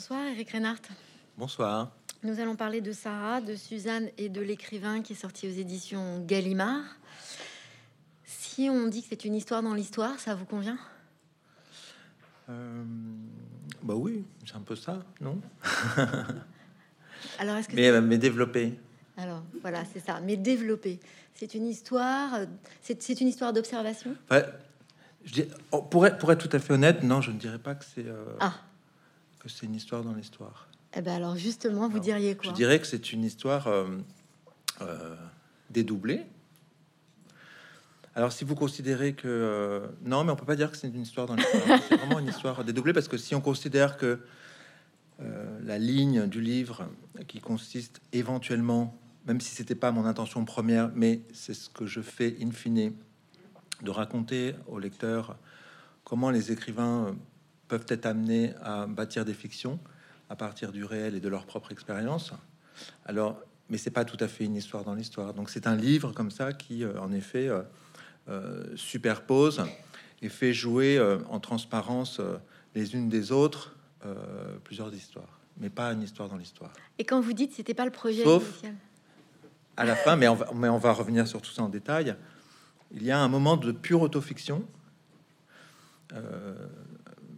Bonsoir Eric Reinhardt. Bonsoir. Nous allons parler de Sarah, de Suzanne et de l'écrivain qui est sorti aux éditions Gallimard. Si on dit que c'est une histoire dans l'histoire, ça vous convient? Euh, bah oui, c'est un peu ça, non? Alors est-ce que mais, mais développé. alors voilà c'est ça, mais développé. C'est une histoire, euh, c'est une histoire d'observation? Enfin, je dis, oh, pour, être, pour être tout à fait honnête, non, je ne dirais pas que c'est euh, Ah, que c'est une histoire dans l'histoire. eh ben alors justement, vous diriez quoi? Je dirais que c'est une histoire euh, euh, dédoublée. Alors, si vous considérez que euh, non, mais on peut pas dire que c'est une histoire dans l'histoire. c'est vraiment une histoire dédoublée parce que si on considère que la ligne du livre qui consiste éventuellement, même si c'était pas mon intention première, mais c'est ce que je fais in fine, de raconter au lecteur comment les écrivains peuvent être amenés à bâtir des fictions à partir du réel et de leur propre expérience. Alors, mais c'est pas tout à fait une histoire dans l'histoire. Donc, c'est un livre comme ça qui, euh, en effet, euh, euh, superpose et fait jouer en transparence les unes des autres plusieurs histoires, mais pas une histoire dans l'histoire. Et quand vous dites c'était pas le projet Sauf- initial. À la fin, mais on va, mais on va revenir sur tout ça en détail. Il y a un moment de pure autofiction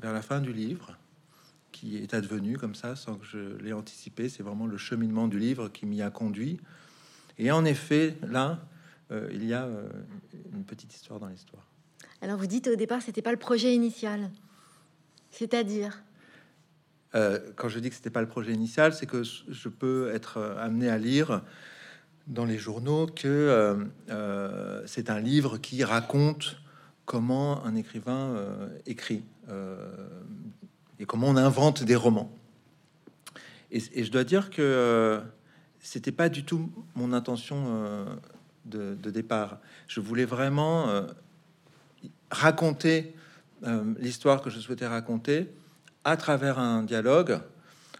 vers la fin du livre qui est advenu comme ça sans que je l'ai anticipé. C'est vraiment le cheminement du livre qui m'y a conduit. Et en effet, là, euh, il y a euh, une petite histoire dans l'histoire. Alors vous dites au départ c'était pas le projet initial, c'est-à-dire Euh, quand je dis que c'était pas le projet initial, c'est que je peux être amené à lire dans les journaux que c'est un livre qui raconte comment un écrivain euh, écrit euh, et comment on invente des romans. Et, je dois dire que euh, c'était pas du tout mon intention de, départ. Je voulais vraiment raconter l'histoire que je souhaitais raconter à travers un dialogue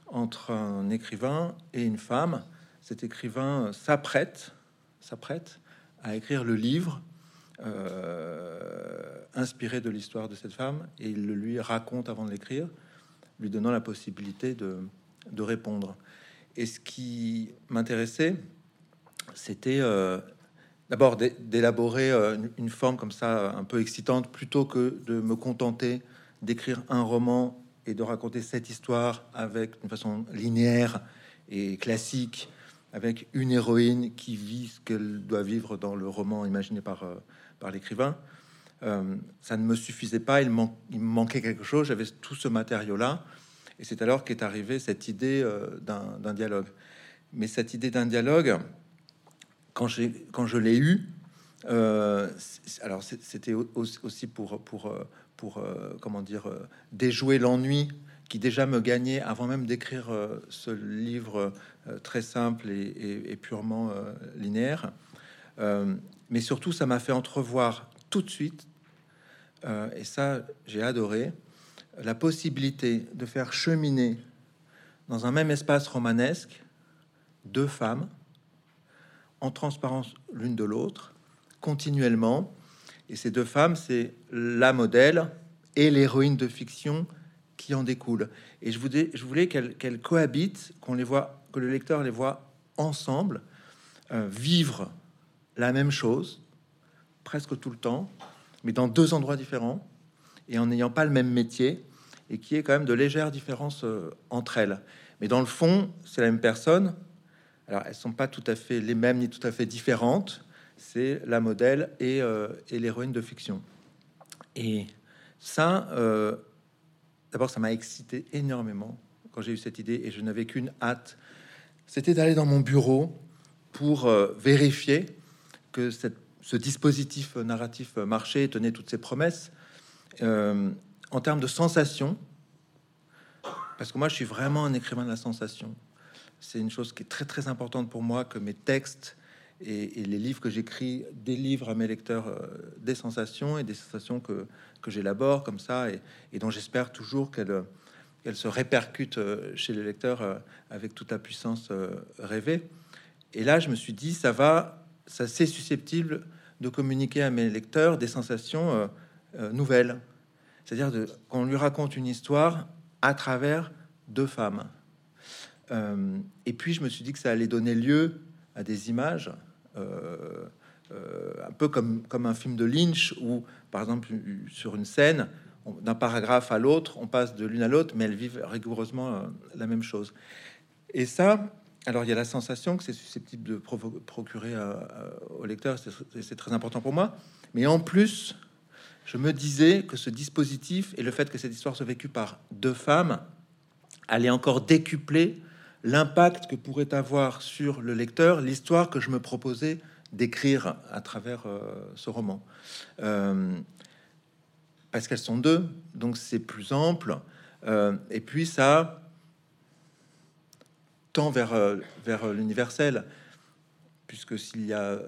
entre un écrivain et une femme. Cet écrivain s'apprête, s'apprête à écrire le livre inspiré de l'histoire de cette femme et il le lui raconte avant de l'écrire, lui donnant la possibilité de, de répondre. Et ce qui m'intéressait, c'était euh, d'abord d'é- d'élaborer euh, une, forme comme ça un peu excitante plutôt que de me contenter d'écrire un roman et de raconter cette histoire avec une façon linéaire et classique, avec une héroïne qui vit ce qu'elle doit vivre dans le roman imaginé par, euh, par l'écrivain. Euh, ça ne me suffisait pas, il, me manquait quelque chose, j'avais tout ce matériau-là, et c'est alors qu'est arrivée cette idée euh, d'un dialogue. Mais cette idée d'un dialogue, quand, je l'ai eu, euh, alors c'était au- aussi pour, pour, pour comment dire, déjouer l'ennui qui déjà me gagnait avant même d'écrire ce livre très simple et, purement linéaire. Mais surtout, ça m'a fait entrevoir tout de suite, euh, et ça j'ai adoré, la possibilité de faire cheminer dans un même espace romanesque deux femmes en transparence l'une de l'autre, continuellement. Et ces deux femmes, c'est la modèle et l'héroïne de fiction qui en découle. Et je voulais, je voulais qu'elles qu'elles cohabitent, qu'on les voit, que le lecteur les voit ensemble, euh, vivre la même chose presque tout le temps, mais dans deux endroits différents et en n'ayant pas le même métier, et qui est quand même de légères différences euh, entre elles. Mais dans le fond, c'est la même personne. Alors, elles sont pas tout à fait les mêmes ni tout à fait différentes. C'est la modèle et, euh, l'héroïne de fiction. Et ça, euh, d'abord, ça m'a excité énormément quand j'ai eu cette idée, et je n'avais qu'une hâte. C'était d'aller dans mon bureau pour vérifier que ce dispositif narratif marchait et tenait toutes ses promesses. Euh, en termes de sensation, parce que moi je suis vraiment un écrivain de la sensation. C'est une chose qui est très très importante pour moi que mes textes et, les livres que j'écris délivrent à mes lecteurs euh, des sensations et des sensations que, que j'élabore comme ça et, dont j'espère toujours qu'elles qu'elles se répercutent euh, chez les lecteurs avec toute la puissance rêvée. Et là, je me suis dit, ça va, ça c'est susceptible de communiquer à mes lecteurs des sensations euh, euh, nouvelles. C'est-à-dire qu'on lui raconte une histoire à travers deux femmes. Euh, et puis je me suis dit que ça allait donner lieu à des images, un peu comme, comme un film de Lynch, où par exemple sur une scène, d'un paragraphe à l'autre, on passe de l'une à l'autre, mais elles vivent rigoureusement la même chose. Et ça, alors il y a la sensation que c'est susceptible de procurer au lecteur, c'est très important pour moi, mais en plus, je me disais que ce dispositif et le fait que cette histoire soit vécue par deux femmes allait encore décupler l'impact que pourrait avoir sur le lecteur l'histoire que je me proposais d'écrire à travers euh, ce roman. Euh, parce qu'elles sont deux, donc c'est plus ample. Euh, et puis ça tend vers, vers l'universel, puisque s'il y a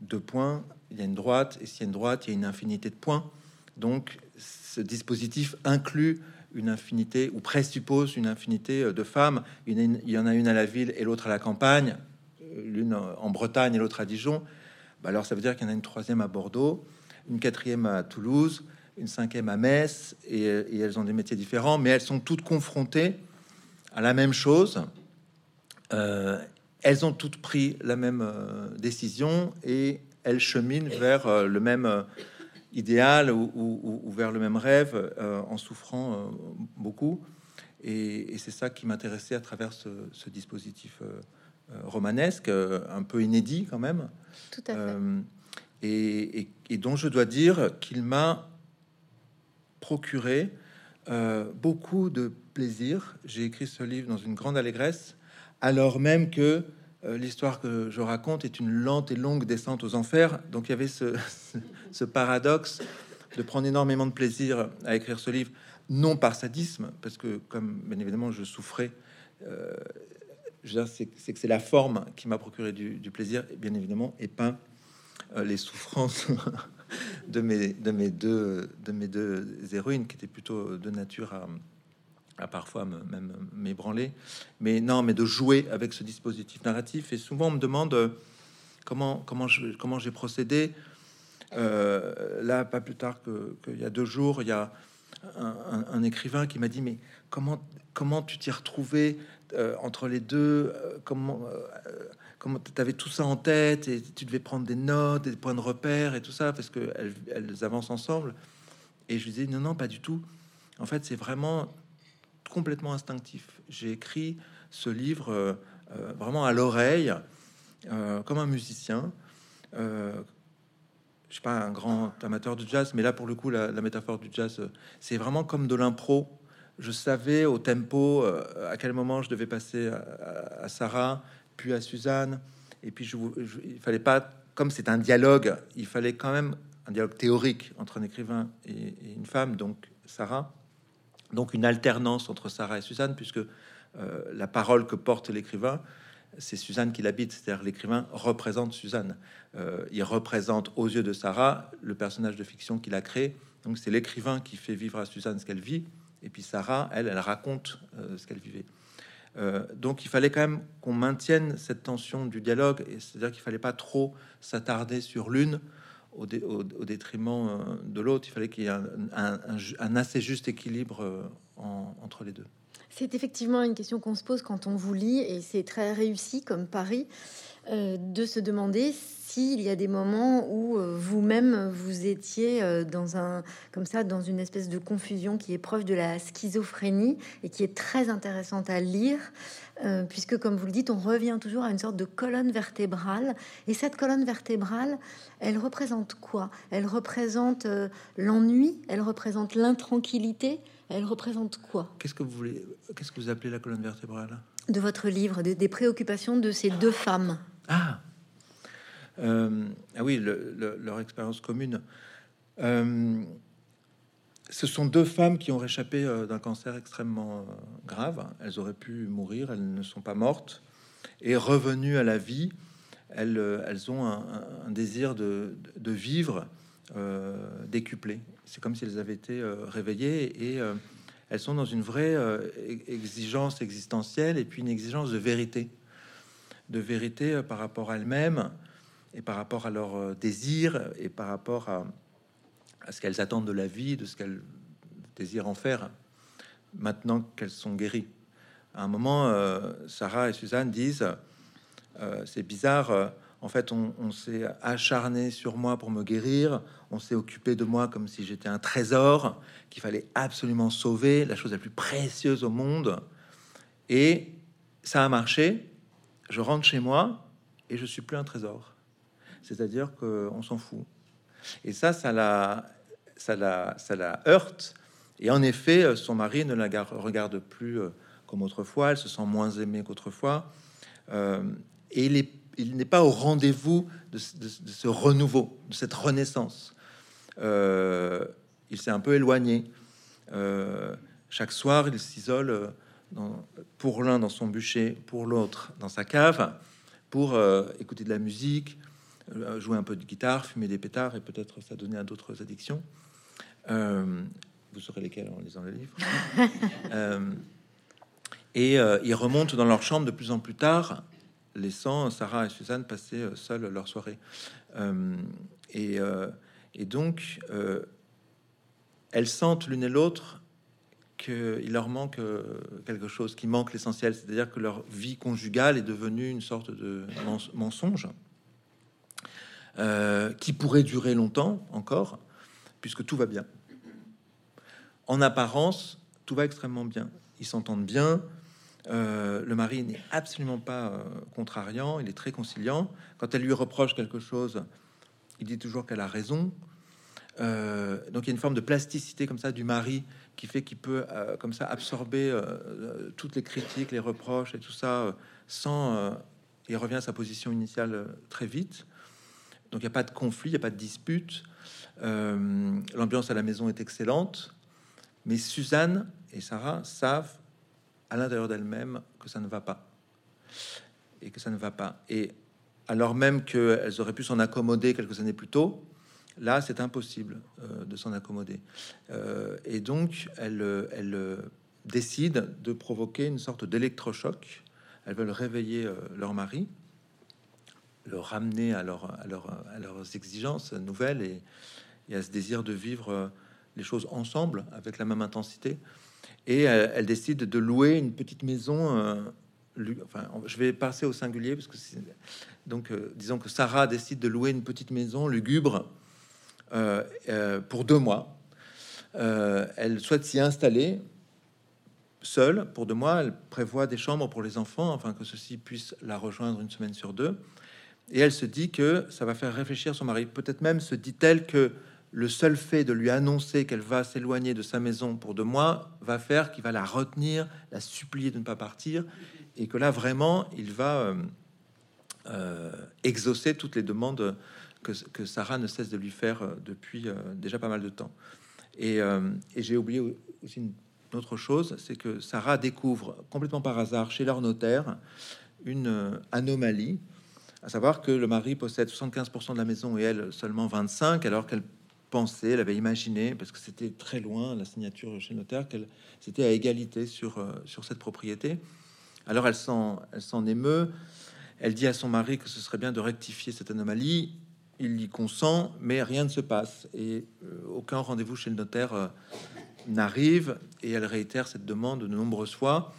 deux points, il y a une droite, et s'il y a une droite, il y a une infinité de points. Donc ce dispositif inclut une infinité ou présuppose une infinité euh, de femmes. Il y en a une à la ville et l'autre à la campagne, euh, l'une en Bretagne et l'autre à Dijon. Bah, alors ça veut dire qu'il y en a une troisième à Bordeaux, une quatrième à Toulouse, une cinquième à Metz, et, euh, elles ont des métiers différents, mais elles sont toutes confrontées à la même chose. Elles ont toutes pris la même décision et elles cheminent vers le même idéal ou, vers le même rêve euh, en souffrant euh, beaucoup. Et, c'est ça qui m'intéressait à travers ce, dispositif euh, romanesque, un peu inédit quand même. Tout à fait. Et, et, dont je dois dire qu'il m'a procuré beaucoup de plaisir. J'ai écrit ce livre dans une grande allégresse, alors même que euh, l'histoire que je raconte est une lente et longue descente aux enfers. Donc il y avait ce, paradoxe de prendre énormément de plaisir à écrire ce livre, non par sadisme, parce que comme bien évidemment je souffrais, euh, c'est que c'est la forme qui m'a procuré du, plaisir, et bien évidemment, et pas euh, les souffrances de mes, de, mes deux, de mes deux héroïnes, qui étaient plutôt de nature à à parfois même m'ébranler, mais non, mais de jouer avec ce dispositif narratif. Et souvent, on me demande euh, comment comment je comment j'ai procédé. Euh, là, pas plus tard qu'il y a deux jours, il y a un, écrivain qui m'a dit mais comment comment tu t'y retrouvais euh, entre les deux Comment comment tu avais tout ça en tête et tu devais prendre des notes, des points de repère et tout ça parce que elles, elles avancent ensemble. Et je lui disais non non pas du tout. En fait, c'est vraiment complètement instinctif. J'ai écrit ce livre euh, euh, vraiment à l'oreille, euh, comme un musicien. je suis pas un grand amateur de jazz, mais là pour le coup, la, métaphore du jazz, c'est vraiment comme de l'impro. Je savais au tempo à quel moment je devais passer à, Sarah, puis à Suzanne, et puis je, il fallait pas, comme c'est un dialogue, il fallait quand même un dialogue théorique entre un écrivain et une femme, donc Sarah donc une alternance entre Sarah et Suzanne, puisque euh, la parole que porte l'écrivain, c'est Suzanne qui l'habite, c'est-à-dire l'écrivain représente Suzanne. Euh, il représente aux yeux de Sarah le personnage de fiction qu'il a créé. Donc c'est l'écrivain qui fait vivre à Suzanne ce qu'elle vit, et puis Sarah, elle, elle raconte euh, ce qu'elle vivait. donc il fallait quand même qu'on maintienne cette tension du dialogue, et c'est-à-dire qu'il fallait pas trop s'attarder sur l'une au, détriment euh, de l'autre. Il fallait qu'il y ait un, assez juste équilibre euh, entre les deux. C'est effectivement une question qu'on se pose quand on vous lit, et c'est très réussi comme Paris, euh, de se demander s'il y a des moments où vous-même vous étiez dans un comme ça dans une espèce de confusion qui est proche de la schizophrénie et qui est très intéressante à lire. Euh, puisque, comme vous le dites, on revient toujours à une sorte de colonne vertébrale. Et cette colonne vertébrale, elle représente quoi? Elle représente euh, l'ennui, elle représente l'intranquillité, elle représente quoi Qu'est-ce que vous voulez Qu'est-ce que vous appelez la colonne vertébrale De votre livre, des, préoccupations de ces deux femmes. Ah, euh, ah oui, leur expérience commune ce sont deux femmes qui ont réchappé euh, d'un cancer extrêmement euh, grave. Elles auraient pu mourir, elles ne sont pas mortes. Et revenues à la vie, elles, euh, elles ont un, désir de, vivre décuplé. C'est comme si elles avaient été réveillées et elles sont dans une vraie exigence existentielle et puis une exigence de vérité. De vérité par rapport à elles-mêmes et par rapport à leur désir et par rapport à, à ce qu'elles attendent de la vie, de ce qu'elles désirent en faire, maintenant qu'elles sont guéries. À un moment, Sarah et Suzanne disent C'est bizarre, en fait, on, s'est acharné sur moi pour me guérir, on s'est occupé de moi comme si j'étais un trésor qu'il fallait absolument sauver, la chose la plus précieuse au monde. Et ça a marché. Je rentre chez moi et je suis plus un trésor. C'est-à-dire qu'on s'en fout. Et ça, ça la, heurte. Et en effet, son mari ne la regarde plus euh, comme autrefois. Elle se sent moins aimée qu'autrefois. Euh, et il il n'est pas au rendez-vous de, ce renouveau, de cette renaissance. Euh, il s'est un peu éloigné. chaque soir, il s'isole pour l'un dans son bûcher, pour l'autre dans sa cave, pour écouter de la musique, euh, jouer un peu de guitare, fumer des pétards et peut-être ça donner à d'autres addictions. Euh, vous saurez lesquels en lisant le livre. Euh, et ils remontent dans leur chambre de plus en plus tard, laissant Sarah et Suzanne passer seules leur soirée. Et, et, donc, elles sentent l'une et l'autre qu'il leur manque quelque chose, qui manque l'essentiel, c'est-à-dire que leur vie conjugale est devenue une sorte de mensonge. Euh, qui pourrait durer longtemps encore, puisque tout va bien. En apparence, tout va extrêmement bien. Ils s'entendent bien. Euh, le mari n'est absolument pas euh, contrariant, il est très conciliant. Quand elle lui reproche quelque chose, il dit toujours qu'elle a raison. donc il y a une forme de plasticité comme ça du mari qui fait qu'il peut comme ça absorber toutes les critiques, les reproches et tout ça sans. il revient à sa position initiale très vite. Donc il n'y a pas de conflit, il n'y a pas de dispute. Euh, l'ambiance à la maison est excellente. Mais Suzanne et Sarah savent à l'intérieur d'elles-mêmes que ça ne va pas. Et que ça ne va pas. Et alors même qu'elles auraient pu s'en accommoder quelques années plus tôt, là, c'est impossible euh, de s'en accommoder. Euh, et donc, elles, elles, décident de provoquer une sorte d'électrochoc. Elles veulent réveiller leur mari le ramener à, leur, à, à, leurs exigences nouvelles et, à ce désir de vivre euh, les choses ensemble avec la même intensité. Et elle, décide de louer une petite maison. Euh, enfin, je vais passer au singulier parce que donc euh, disons que Sarah décide de louer une petite maison lugubre pour deux mois. elle souhaite s'y installer seule pour deux mois. Elle prévoit des chambres pour les enfants afin que ceux-ci puissent la rejoindre une semaine sur deux. Et elle se dit que ça va faire réfléchir son mari. Peut-être même se dit-elle que le seul fait de lui annoncer qu'elle va s'éloigner de sa maison pour deux mois va faire qu'il va la retenir, la supplier de ne pas partir, et que là vraiment il va euh, euh, exaucer toutes les demandes que, Sarah ne cesse de lui faire euh, depuis déjà pas mal de temps. Et, et j'ai oublié aussi une autre chose, c'est que Sarah découvre complètement par hasard chez leur notaire une anomalie à savoir que le mari possède 75% de la maison et elle seulement 25, alors qu'elle pensait, elle avait imaginé, parce que c'était très loin la signature chez le notaire, qu'elle c'était à égalité sur, euh, sur cette propriété. Alors elle s'en, elle s'en émeut, elle dit à son mari que ce serait bien de rectifier cette anomalie. Il y consent, mais rien ne se passe et euh, aucun rendez-vous chez le notaire euh, n'arrive. Et elle réitère cette demande de nombreuses fois.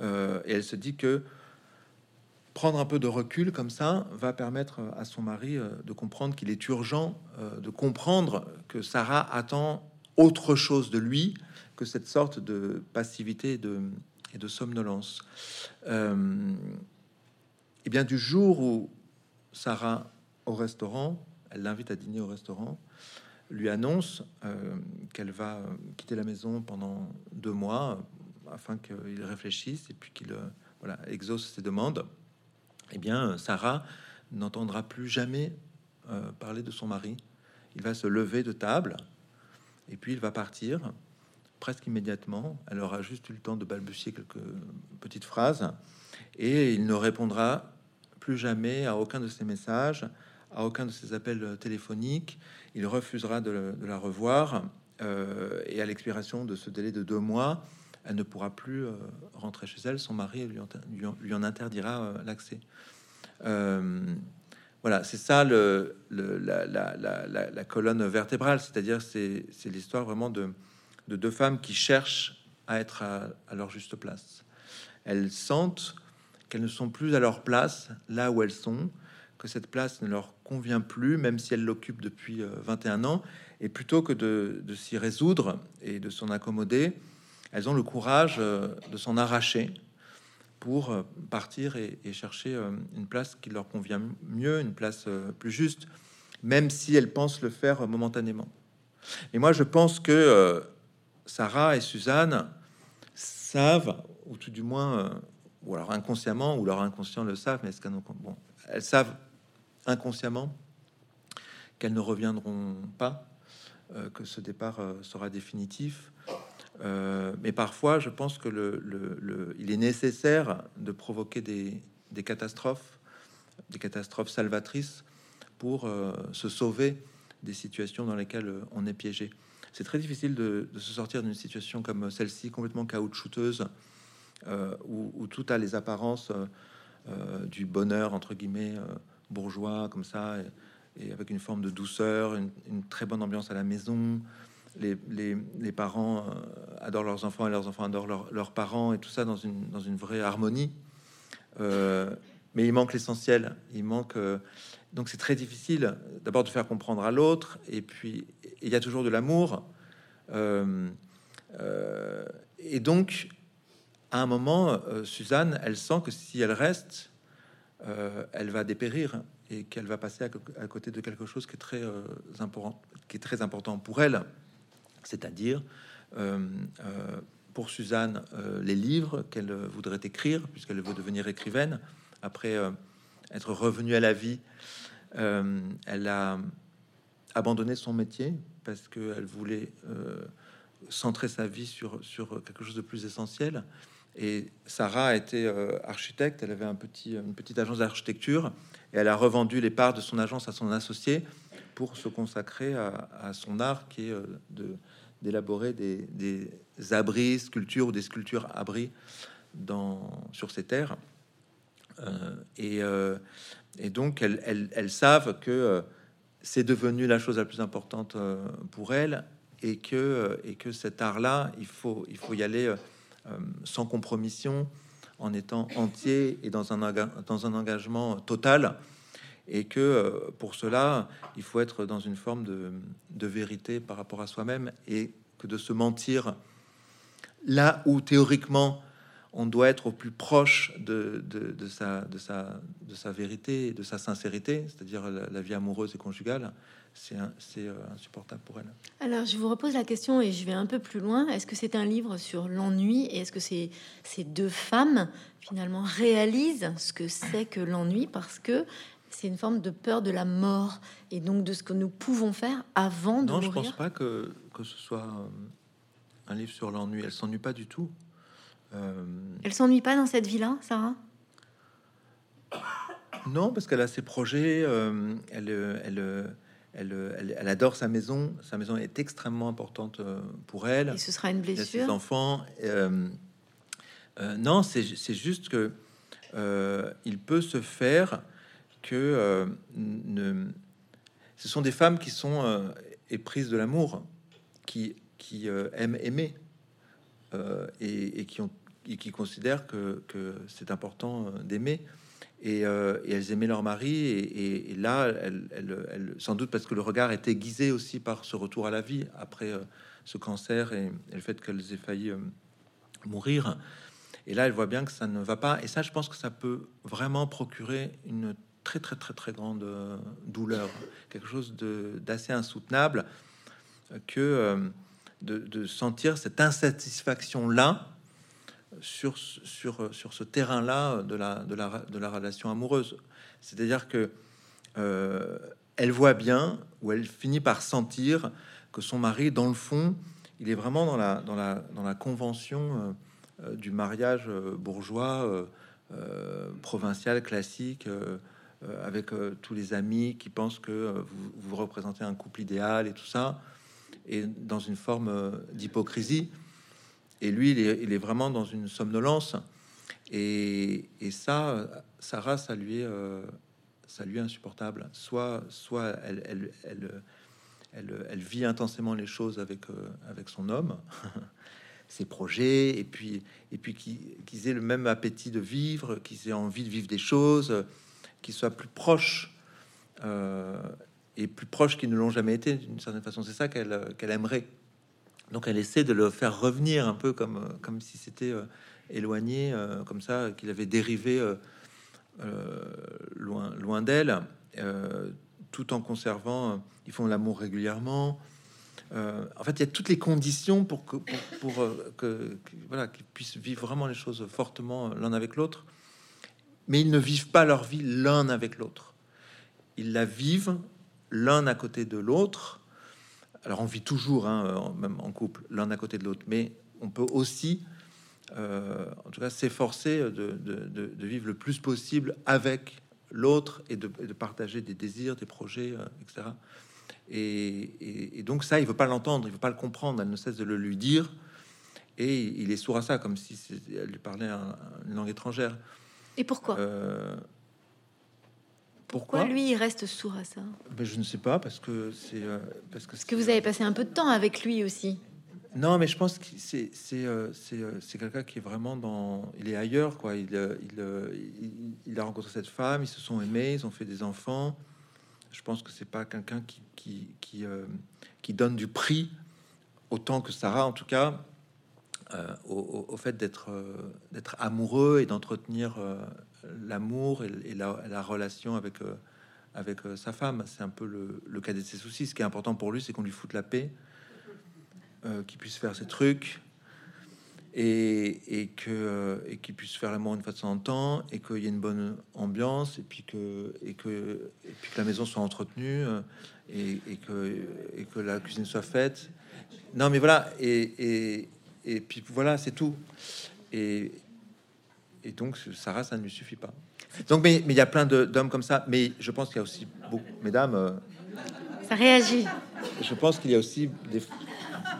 et elle se dit que prendre un peu de recul comme ça va permettre à son mari euh, de comprendre qu'il est urgent euh, de comprendre que Sarah attend autre chose de lui que cette sorte de passivité et de, somnolence. Euh, et bien du jour où Sarah au restaurant, elle l'invite à dîner au restaurant, lui annonce qu'elle va quitter la maison pendant deux mois afin qu'il réfléchisse et puis qu'il voilà, exauce ses demandes eh bien, Sarah n'entendra plus jamais euh, parler de son mari. Il va se lever de table et puis il va partir presque immédiatement. Elle aura juste eu le temps de balbutier quelques petites phrases et il ne répondra plus jamais à aucun de ses messages, à aucun de ses appels téléphoniques. Il refusera de, la revoir euh, et à l'expiration de ce délai de deux mois, elle ne pourra plus euh, rentrer chez elle. Son mari lui en, interdira l'accès. Euh, voilà, c'est ça la, colonne vertébrale, c'est-à-dire c'est, l'histoire vraiment de, deux femmes qui cherchent à être à, leur juste place. elles sentent qu'elles ne sont plus à leur place là où elles sont, que cette place ne leur convient plus, même si elles l'occupent depuis 21 ans, et plutôt que de s'y résoudre et de s'en accommoder, elles ont le courage de s'en arracher pour partir et, chercher une place qui leur convient mieux, une place plus juste, même si elles pensent le faire momentanément. Et moi, je pense que Sarah et Suzanne savent, ou tout du moins, euh, ou alors inconsciemment, ou leur inconscient le savent, mais est-ce qu'elles bon, elles savent inconsciemment qu'elles ne reviendront pas, euh, que ce départ euh, sera définitif. Mais parfois, je pense que le, il est nécessaire de provoquer des, catastrophes, des catastrophes salvatrices, pour se sauver des situations dans lesquelles on est piégé c'est très difficile de, se sortir d'une situation comme celle-ci, complètement caoutchouteuse, euh, où, tout a les apparences euh, euh, du bonheur, entre guillemets, bourgeois, comme ça, et, avec une forme de douceur, une, très bonne ambiance à la maison. Les, parents adorent leurs enfants et leurs enfants adorent leurs parents, et tout ça dans une, dans une vraie harmonie. mais il manque l'essentiel, il manque donc c'est très difficile d'abord de faire comprendre à l'autre, et puis il y a toujours de l'amour. Euh, euh, et donc, à un moment, euh, Suzanne, elle sent que si elle reste, elle va dépérir et qu'elle va passer à, côté de quelque chose qui est très important, qui est très important pour elle, c'est-à-dire pour Suzanne les livres qu'elle voudrait écrire puisqu'elle veut devenir écrivaine après être revenue à la vie euh, elle a abandonné son métier parce qu'elle voulait euh, centrer sa vie sur, sur quelque chose de plus essentiel. Et Sarah était euh, architecte, elle avait un petit, une petite agence d'architecture et elle a revendu les parts de son agence à son associé pour se consacrer à, son art qui est de d'élaborer des, abris, sculptures ou des sculptures abris dans, sur ces terres. et et donc, elles, savent que euh, c'est devenu la chose la plus importante euh, pour elles et que, euh, et que cet art-là, il faut, y aller sans compromission, en étant entier et dans un engagement total. Et que pour cela, il faut être dans une forme de, vérité par rapport à soi-même et que de se mentir là où théoriquement on doit être au plus proche de, sa, de, sa, de sa vérité de sa sincérité, c'est-à-dire la, vie amoureuse et conjugale, c'est euh, insupportable pour elle. Alors, je vous repose la question et je vais un peu plus loin. Est-ce que c'est un livre sur l'ennui et est-ce que ces, ces deux femmes, finalement, réalisent ce que c'est que l'ennui? Parce que c'est une forme de peur de la mort et donc de ce que nous pouvons faire avant de non, mourir je pense pas que, que ce soit euh, un livre sur l'ennui. Elle s'ennuie pas du tout. Euh, elle s'ennuie pas dans cette vie-là, Sarah? Non, parce qu'elle a ses projets. Euh, elle, elle, elle, elle, adore sa maison. Sa maison est extrêmement importante euh, pour elle. Et ce sera une blessure. Ses enfants. non, c'est juste que il peut se faire que ne... ce sont des femmes qui sont éprises de l'amour, qui, qui aiment aimer et, qui ont et qui considèrent que, c'est important euh, d'aimer. Euh, et, elles aimaient leur mari. Et, là, elles, sans doute parce que le regard est aiguisé aussi par ce retour à la vie après euh, ce cancer et, le fait qu'elles aient failli mourir. Et là, elle voit bien que ça ne va pas. Et ça, je pense que ça peut vraiment procurer une très, très, très, très grande douleur, quelque chose d'assez insoutenable que de, de, sentir cette insatisfaction-là sur, sur, sur ce terrain-là de la, de, la, de la relation amoureuse. C'est-à-dire que euh, elle voit bien, ou elle finit par sentir que son mari, dans le fond, il est vraiment dans la, dans la, dans la convention euh, euh, du mariage bourgeois, provincial, classique, avec tous les amis qui pensent que vous, vous, représentez un couple idéal et tout ça, et dans une forme d'hypocrisie. Et lui, il est, vraiment dans une somnolence. Et, ça, Sarah, ça lui est, euh, ça lui est insupportable. Soit, soit elle, elle, elle, elle, vit intensément les choses avec, euh, avec son homme, ses projets, et puis, et puis qu'ils aient le même appétit de vivre, qu'ils aient envie de vivre des choses, qu'ils soient plus proches, et plus proches qu'ils ne l'ont jamais été, d'une certaine façon. C'est ça qu'elle qu'elle aimerait. Donc elle essaie de le faire revenir un peu comme, comme si c'était éloigné, comme ça, qu'il avait dérivé loin, loin d'elle, tout en conservant, ils font l'amour régulièrement, euh, en fait, il y a toutes les conditions pour que, pour, euh, que, voilà, qu'ils puissent vivre vraiment les choses fortement l'un avec l'autre. Mais ils ne vivent pas leur vie l'un avec l'autre. Ils la vivent l'un à côté de l'autre. Alors, on vit toujours, hein, même en couple, l'un à côté de l'autre. Mais on peut aussi, euh, en tout cas, s'efforcer de, vivre le plus possible avec l'autre et de, partager des désirs, des projets, etc. Et, donc ça, il veut pas l'entendre, il veut pas le comprendre. Elle ne cesse de le lui dire, et il est sourd à ça, comme si elle lui parlait une langue étrangère. Et pourquoi euh, pourquoi, lui il reste sourd à ça ben, Je ne sais pas, parce que c'est euh, parce que, que vous avez passé un peu de temps avec lui aussi. Non, mais je pense que c'est c'est euh, c'est quelqu'un qui est vraiment dans. Il est ailleurs, quoi. Il, il, il, a rencontré cette femme, ils se sont aimés, ils ont fait des enfants. Je pense que c'est pas quelqu'un qui qui qui, qui, donne du prix autant que Sarah, en tout cas, euh, au, fait d'être euh, d'être amoureux et d'entretenir l'amour et, la, relation avec avec sa femme. C'est un peu le, le, cas de ses soucis. Ce qui est important pour lui, c'est qu'on lui foute la paix, qu'il puisse faire ses trucs, et, et que euh, et qu'ils puissent faire l'amour une fois de temps en temps et qu'il y ait une bonne ambiance et puis que et que et puis que la maison soit entretenue euh, et, et, que et que la cuisine soit faite. Non, mais voilà et et, et puis voilà, c'est tout. Et et donc Sarah, ça ne lui suffit pas. Donc, mais mais il y a plein d'hommes comme ça. Mais je pense qu'il y a aussi beaucoup, mesdames. Euh, ça réagit. Je pense qu'il y a aussi des,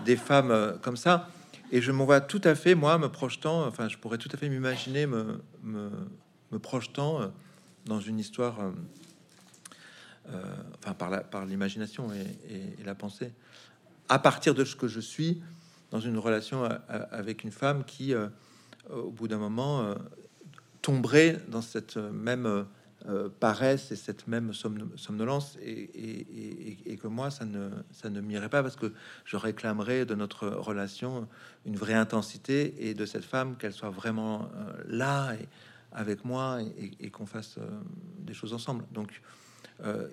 des femmes comme ça. Et je m'en vois tout à fait, moi, me projetant, enfin, je pourrais tout à fait m'imaginer me, me, projetant euh, dans une histoire, euh, euh, enfin, par, la, par l'imagination et, la pensée, à partir de ce que je suis, dans une relation avec une femme qui, au bout d'un moment, tomberait dans cette même euh, paresse et cette même somnolence. Et, que moi ça ne ça ne m'irait pas parce que je réclamerais de notre relation une vraie intensité et de cette femme qu'elle soit vraiment euh, là et avec moi et, qu'on fasse euh, des choses ensemble. Donc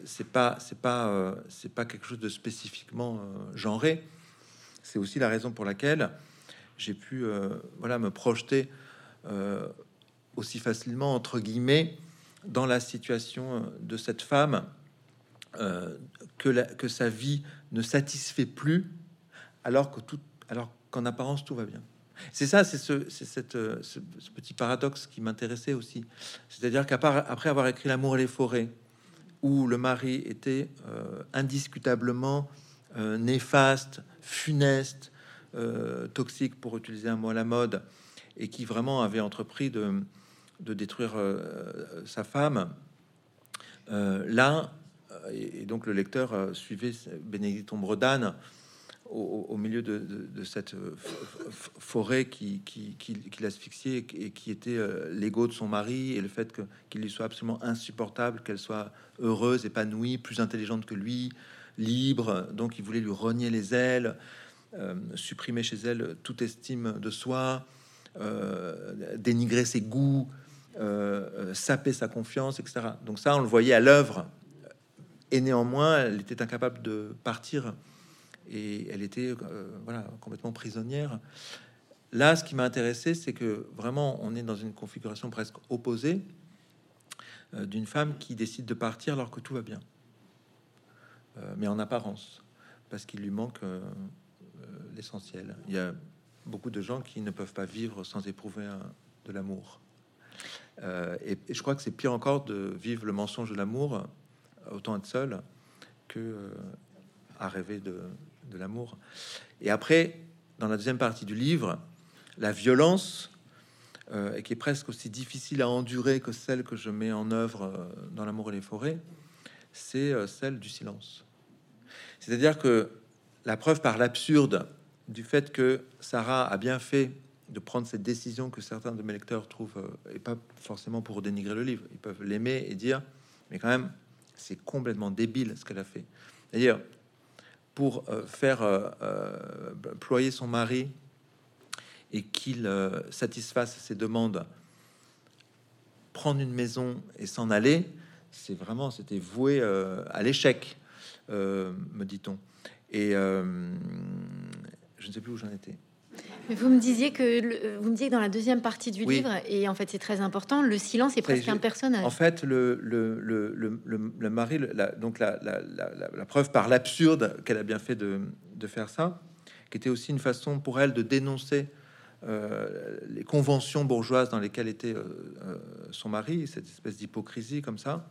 c'est pas c'est pas c'est pas quelque chose de spécifiquement genré c'est aussi la raison pour laquelle j'ai pu voilà me projeter aussi facilement entre guillemets dans la situation de cette femme, euh, que, que sa vie ne satisfait plus, alors que tout, alors qu'en apparence tout va bien. C'est ça, c'est ce, euh, ce, petit paradoxe qui m'intéressait aussi. C'est-à-dire qu'après avoir écrit L'amour et les forêts, où le mari était euh, indiscutablement néfaste, funeste, toxique, pour utiliser un mot à la mode, et qui vraiment avait entrepris de, de détruire euh, sa femme. Euh, là, euh, et, donc le lecteur suivait Bénédicte Ombredane au, milieu de, cette forêt qui, qui, qui, l'asphyxiait et qui était l'ego de son mari et le fait qu'il lui soit absolument insupportable, qu'elle soit heureuse, épanouie, plus intelligente que lui, libre. Donc il voulait lui rogner les ailes, supprimer chez elle toute estime de soi, dénigrer ses goûts, euh, euh, saper sa confiance, etc. Donc ça, on le voyait à l'œuvre. Et néanmoins, elle était incapable de partir et elle était euh, voilà complètement prisonnière. Là, ce qui m'a intéressé, c'est que vraiment, on est dans une configuration presque opposée d'une femme qui décide de partir alors que tout va bien, mais en apparence, parce qu'il lui manque l'essentiel. Il y a beaucoup de gens qui ne peuvent pas vivre sans éprouver de l'amour. Euh, et, je crois que c'est pire encore de vivre le mensonge de l'amour, autant être seul que euh, à rêver de, l'amour. Et après, dans la deuxième partie du livre, la violence, euh, et qui est presque aussi difficile à endurer que celle que je mets en œuvre dans l'amour et les forêts, c'est celle du silence. C'est-à-dire que la preuve par l'absurde du fait que Sarah a bien fait de prendre cette décision que certains de mes lecteurs trouvent, euh, et pas forcément pour dénigrer le livre, ils peuvent l'aimer et dire, mais quand même, c'est complètement débile ce qu'elle a fait. D'ailleurs, pour euh, faire euh, ployer son mari et qu'il satisfasse ses demandes, prendre une maison et s'en aller, c'est vraiment, c'était voué à l'échec, me dit-on. Et je ne sais plus où j'en étais. Vous me disiez que vous me disiez dans la deuxième partie du livre, et en fait c'est très important, le silence est presque un personnage. En fait, le, le, le, le mari, la, donc la, la, la, preuve par l'absurde qu'elle a bien fait de, de, faire ça, qui était aussi une façon pour elle de dénoncer euh, les conventions bourgeoises dans lesquelles était euh, euh, son mari, cette espèce d'hypocrisie comme ça.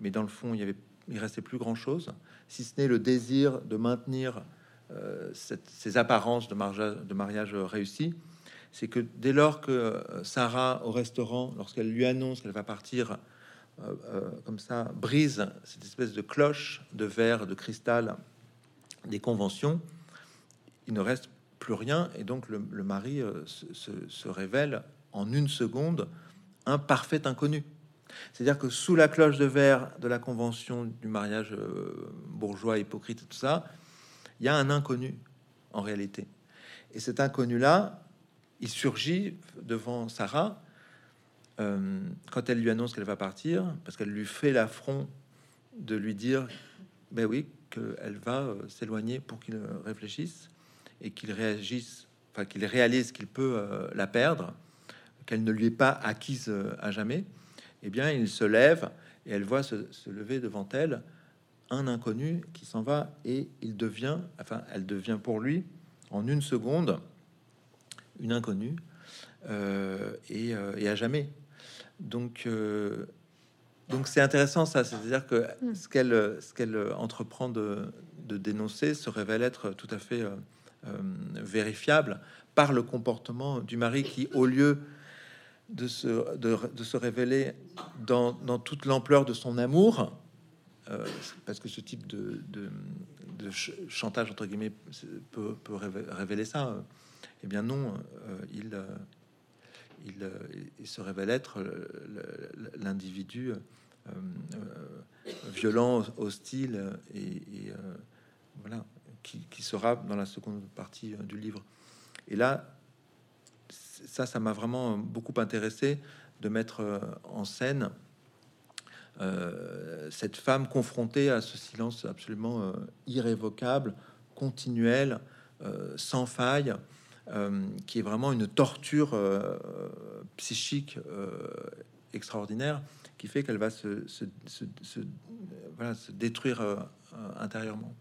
Mais dans le fond, il y avait, il restait plus grand chose, si ce n'est le désir de maintenir euh, ces apparences de mariage, de mariage réussi, c'est que dès lors que euh, Sarah au restaurant, lorsqu'elle lui annonce qu'elle va partir euh, comme ça, brise cette espèce de cloche de verre, de cristal des conventions, il ne reste plus rien et donc le, mari se, révèle en une seconde un parfait inconnu. C'est-à-dire que sous la cloche de verre de la convention du mariage bourgeois, hypocrite tout ça, il y a un inconnu en réalité. Et cet inconnu-là, il surgit devant Sarah euh, quand elle lui annonce qu'elle va partir, parce qu'elle lui fait l'affront de lui dire, ben oui, qu'elle va euh, s'éloigner pour qu'il réfléchisse et qu'il réagisse, enfin qu'il réalise qu'il peut euh, la perdre, qu'elle ne lui est pas acquise à jamais. Eh bien, il se lève et elle voit se lever devant elle un inconnu qui s'en va et il devient, enfin, elle devient pour lui en une seconde une inconnue euh, euh, et, à jamais. Donc, euh, donc c'est intéressant ça, c'est-à-dire que mm. ce qu'elle ce qu'elle entreprend de, dénoncer se révèle être tout à fait vérifiable par le comportement du mari qui, au lieu de se, de, se révéler dans, dans toute l'ampleur de son amour, euh, parce que ce type de, chantage entre guillemets peut, révéler ça. Eh bien non, euh, il, euh, il, se révèle être l'individu violent, hostile et, voilà qui, sera dans la seconde partie du livre. Et là, ça, ça m'a vraiment beaucoup intéressé de mettre en scène euh, cette femme confrontée à ce silence absolument euh, irrévocable, continuel, euh, sans faille, qui est vraiment une torture psychique extraordinaire, qui fait qu'elle va se, détruire intérieurement.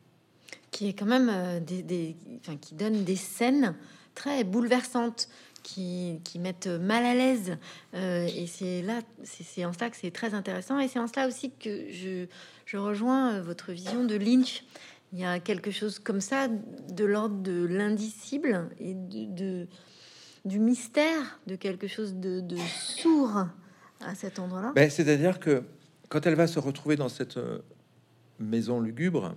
Qui est quand même des, des qui donne des scènes très bouleversantes qui, mettent mal à l'aise. Euh, et c'est là, c'est en cela que c'est très intéressant. Et c'est en cela aussi que je, je, rejoins euh, votre vision de Lynch. Il y a quelque chose comme ça de l'ordre de l'indicible et de, du mystère, de quelque chose de, sourd à cet endroit-là. Ben, C'est-à-dire que quand elle va se retrouver dans cette euh, maison lugubre,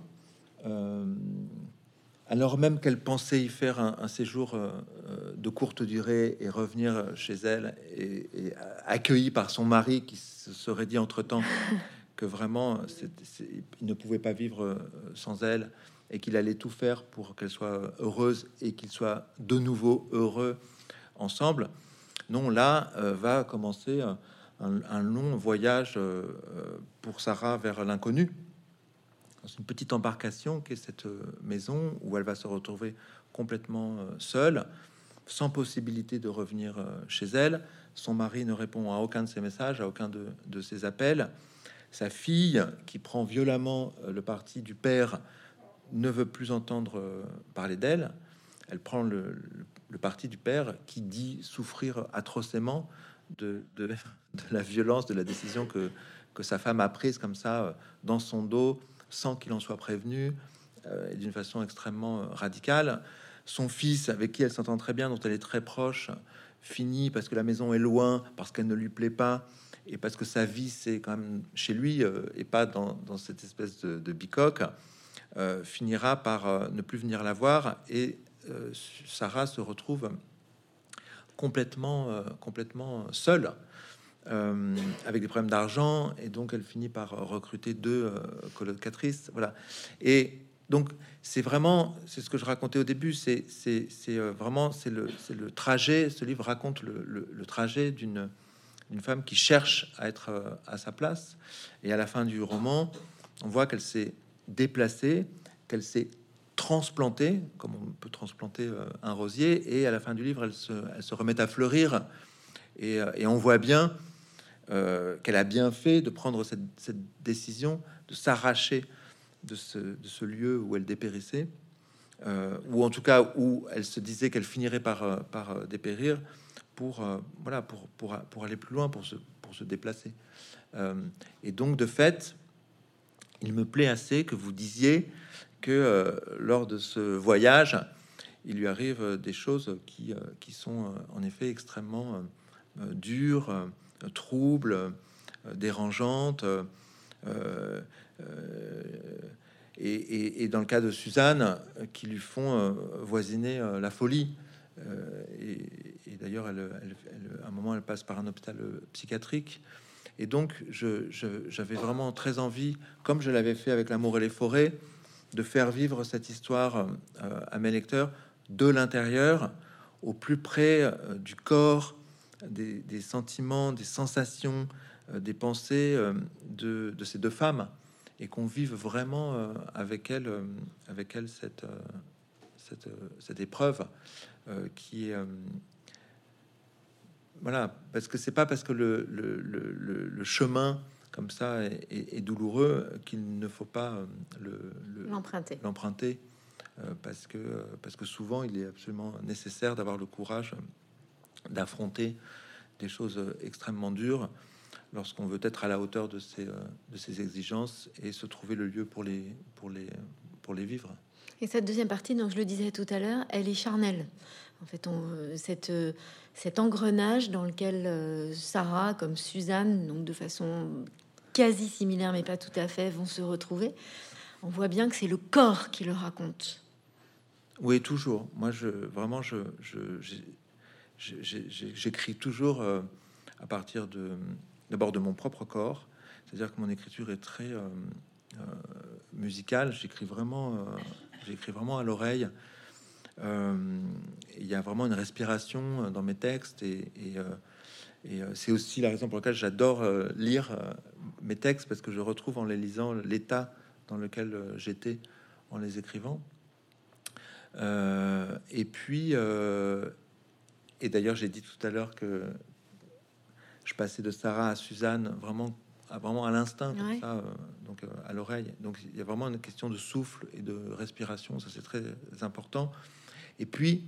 alors même qu'elle pensait y faire un, séjour euh, euh, de courte durée et revenir chez elle, et, accueillie par son mari qui se serait dit entre-temps que vraiment il ne pouvait pas vivre euh, sans elle et qu'il allait tout faire pour qu'elle soit heureuse et qu'ils soient de nouveau heureux ensemble. Non, là va commencer un long voyage pour Sarah vers l'inconnu une petite embarcation qui est cette euh, maison où elle va se retrouver complètement euh, seule, sans possibilité de revenir euh, chez elle. Son mari ne répond à aucun de ses messages, à aucun de, ses appels. Sa fille, qui prend violemment le parti du père, ne veut plus entendre parler d'elle. Elle prend le, parti du père qui dit souffrir atrocement de, de, la violence de la décision que, que sa femme a prise comme ça dans son dos sans qu'il en soit prévenu, euh, et d'une façon extrêmement euh, radicale. Son fils, avec qui elle s'entend très bien, dont elle est très proche, finit parce que la maison est loin, parce qu'elle ne lui plaît pas, et parce que sa vie, c'est quand même chez lui, euh, et pas dans, cette espèce de, bicoque, finira par ne plus venir la voir et Sarah se retrouve complètement, complètement seule. Avec des problèmes d'argent et donc elle finit par recruter deux colocatrices voilà et donc c'est vraiment, c'est ce que je racontais au début, c'est euh, vraiment le, le, trajet. Ce livre raconte le, le, trajet d'une femme qui cherche à être euh, à sa place. Et à la fin du roman, on voit qu'elle s'est déplacée, qu'elle s'est transplantée, comme on peut transplanter euh, un rosier. Et à la fin du livre, elle se, elle se remet à fleurir. Et, et on voit bien qu'elle a bien fait de prendre cette, décision de s'arracher de ce, lieu où elle dépérissait, euh, ou en tout cas où elle se disait qu'elle finirait par, euh, euh, dépérir pour, aller plus loin, pour se, déplacer. et donc, de fait, il me plaît assez que vous disiez que lors de ce voyage, il lui arrive des choses qui sont en effet extrêmement dures, troubles, dérangeantes. Euh, et, dans le cas de Suzanne, euh, qui lui font euh, voisiner la folie. et, d'ailleurs, elle, à un moment, elle passe par un hôpital psychiatrique. Et donc, j'avais vraiment très envie, comme je l'avais fait avec L'amour et les forêts, de faire vivre cette histoire à mes lecteurs de l'intérieur, au plus près du corps, des, sentiments, des sensations, des pensées de, de, ces deux femmes et qu'on vive vraiment euh, avec elle, euh, avec elle cette, euh, cette, cette épreuve qui est voilà, parce que c'est pas parce que le, le, le, le chemin comme ça est, douloureux qu'il ne faut pas l'emprunter. L'emprunter parce que parce que souvent il est absolument nécessaire d'avoir le courage d'affronter des choses extrêmement dures lorsqu'on veut être à la hauteur de ces, euh, de ces exigences et se trouver le lieu pour les, pour les, pour les vivre. Et cette deuxième partie, donc je le disais tout à l'heure, elle est charnelle. En fait, on, euh, cette, euh, cet engrenage dans lequel Sarah, comme Suzanne, donc de façon quasi similaire mais pas tout à fait, vont se retrouver, on voit bien que c'est le corps qui le raconte. Oui, toujours. Moi, je vraiment, je, j'écris toujours à partir de d'abord de mon propre corps, c'est-à-dire que mon écriture est très euh, euh, musicale. J'écris vraiment, euh, j'écris vraiment à l'oreille. Il y a vraiment une respiration dans mes textes et, et, c'est aussi la raison pour laquelle j'adore lire mes textes parce que je retrouve en les lisant l'état dans lequel j'étais en les écrivant. et puis, et d'ailleurs, j'ai dit tout à l'heure que je passais de Sarah à Suzanne vraiment à, vraiment à l'instinct, euh, donc euh, à l'oreille. Donc il y a vraiment une question de souffle et de respiration, ça c'est très important. Et puis,